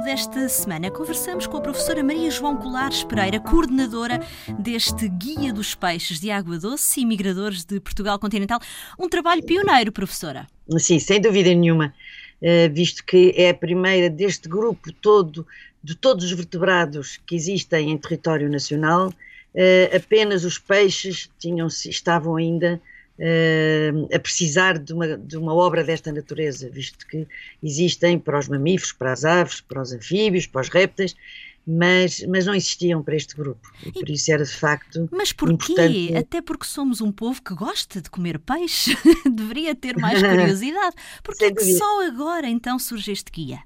desta semana conversamos com a professora Maria João Colares Pereira, coordenadora deste Guia dos Peixes de Água Doce e Migradores de Portugal Continental. Um trabalho pioneiro, professora. Sim, sem dúvida nenhuma, eh, visto que é a primeira deste grupo todo, de todos os vertebrados que existem em território nacional, eh, apenas os peixes tinham, estavam ainda a precisar de uma, de uma obra desta natureza, visto que existem para os mamíferos, para as aves, para os anfíbios, para os répteis, mas, mas não existiam para este grupo. E por isso era de facto. Mas porquê? Importante... Até porque somos um povo que gosta de comer peixe, deveria ter mais curiosidade. Porquê é que só agora então surge este guia?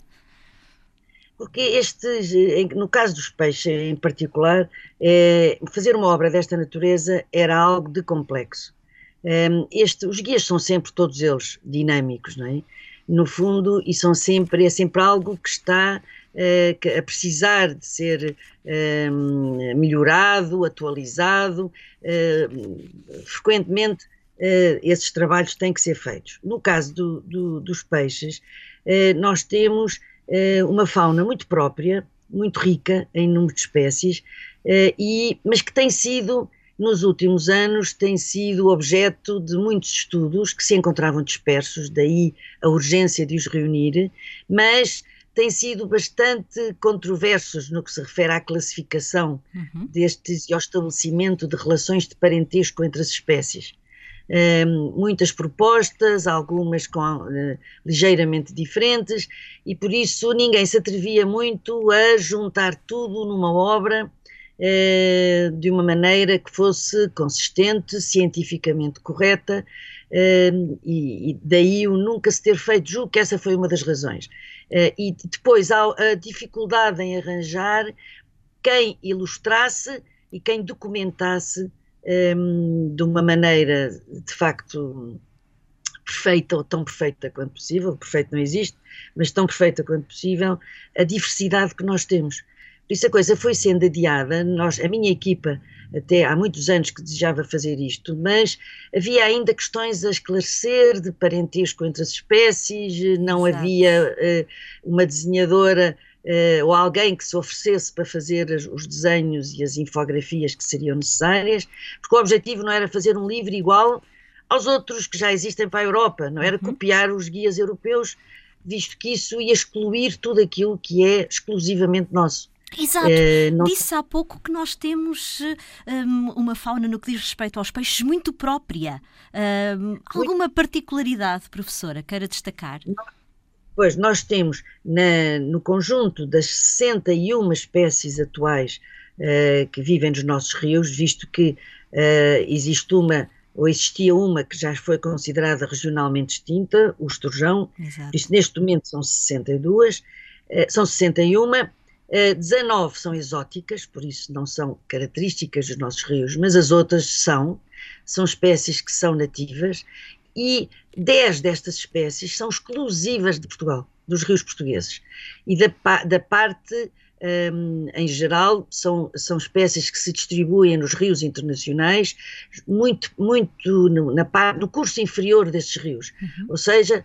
Porque estes, no caso dos peixes em particular, é, fazer uma obra desta natureza era algo de complexo. Este, os guias são sempre todos eles dinâmicos, não é? No fundo, e são sempre, é sempre algo que está uh, a precisar de ser melhorado, atualizado. Uh, frequentemente, eh, esses trabalhos têm que ser feitos. No caso do, do, dos peixes, nós temos uma fauna muito própria, muito rica em número de espécies, mas que tem sido nos últimos anos tem sido objeto de muitos estudos que se encontravam dispersos, daí a urgência de os reunir, mas têm sido bastante controversos no que se refere à classificação uhum. destes e ao estabelecimento de relações de parentesco entre as espécies. Um, muitas propostas, algumas com, uh, ligeiramente diferentes, e por isso ninguém se atrevia muito a juntar tudo numa obra de uma maneira que fosse consistente, cientificamente correta, eh, e, daí o nunca se ter feito, julgo que essa foi uma das razões. Eh, e depois há a dificuldade em arranjar quem ilustrasse e quem documentasse de uma maneira de facto perfeita ou tão perfeita quanto possível, perfeito não existe, mas tão perfeita quanto possível, a diversidade que nós temos. Por isso a coisa foi sendo adiada. Nós, a minha equipa, até há muitos anos que desejava fazer isto, mas havia ainda questões a esclarecer de parentesco entre as espécies, não Exato. havia uh, uma desenhadora uh, ou alguém que se oferecesse para fazer os desenhos e as infografias que seriam necessárias, porque o objetivo não era fazer um livro igual aos outros que já existem para a Europa, não era uhum. copiar os guias europeus, visto que isso ia excluir tudo aquilo que é exclusivamente nosso. Exato. Uh, não... Disse há pouco que nós temos um, uma fauna no que diz respeito aos peixes muito própria. Um, alguma particularidade, professora, queira destacar? Pois, nós temos na, no conjunto das 61 espécies atuais uh, que vivem nos nossos rios, visto que uh, existe uma ou existia uma que já foi considerada regionalmente extinta, o esturjão, Isto, neste momento são 62, são 61, 19 eh, são exóticas, por isso não são características dos nossos rios, mas as outras são, são espécies que são nativas e 10 destas espécies são exclusivas de Portugal, dos rios portugueses. E da, da parte, um, em geral, são, são espécies que se distribuem nos rios internacionais, muito, muito no, na, no curso inferior desses rios. Uhum. Ou seja,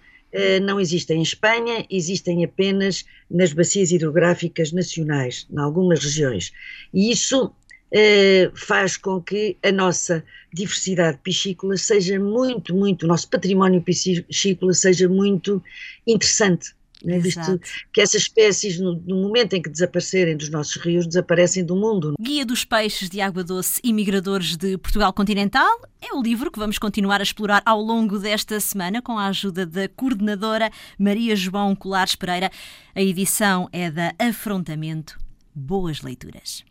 não existem em Espanha, existem apenas nas bacias hidrográficas nacionais, em algumas regiões. E isso eh, faz com que a nossa diversidade piscícola seja muito, muito, o nosso património piscícola seja muito interessante né? visto que essas espécies, no, no, momento em que desaparecerem dos nossos rios, desaparecem do mundo. Guia dos Peixes de Água Doce e Migradores de Portugal Continental é o livro que vamos continuar a explorar ao longo desta semana com a ajuda da coordenadora Maria João Colares Pereira. A edição é da Afrontamento. Boas leituras.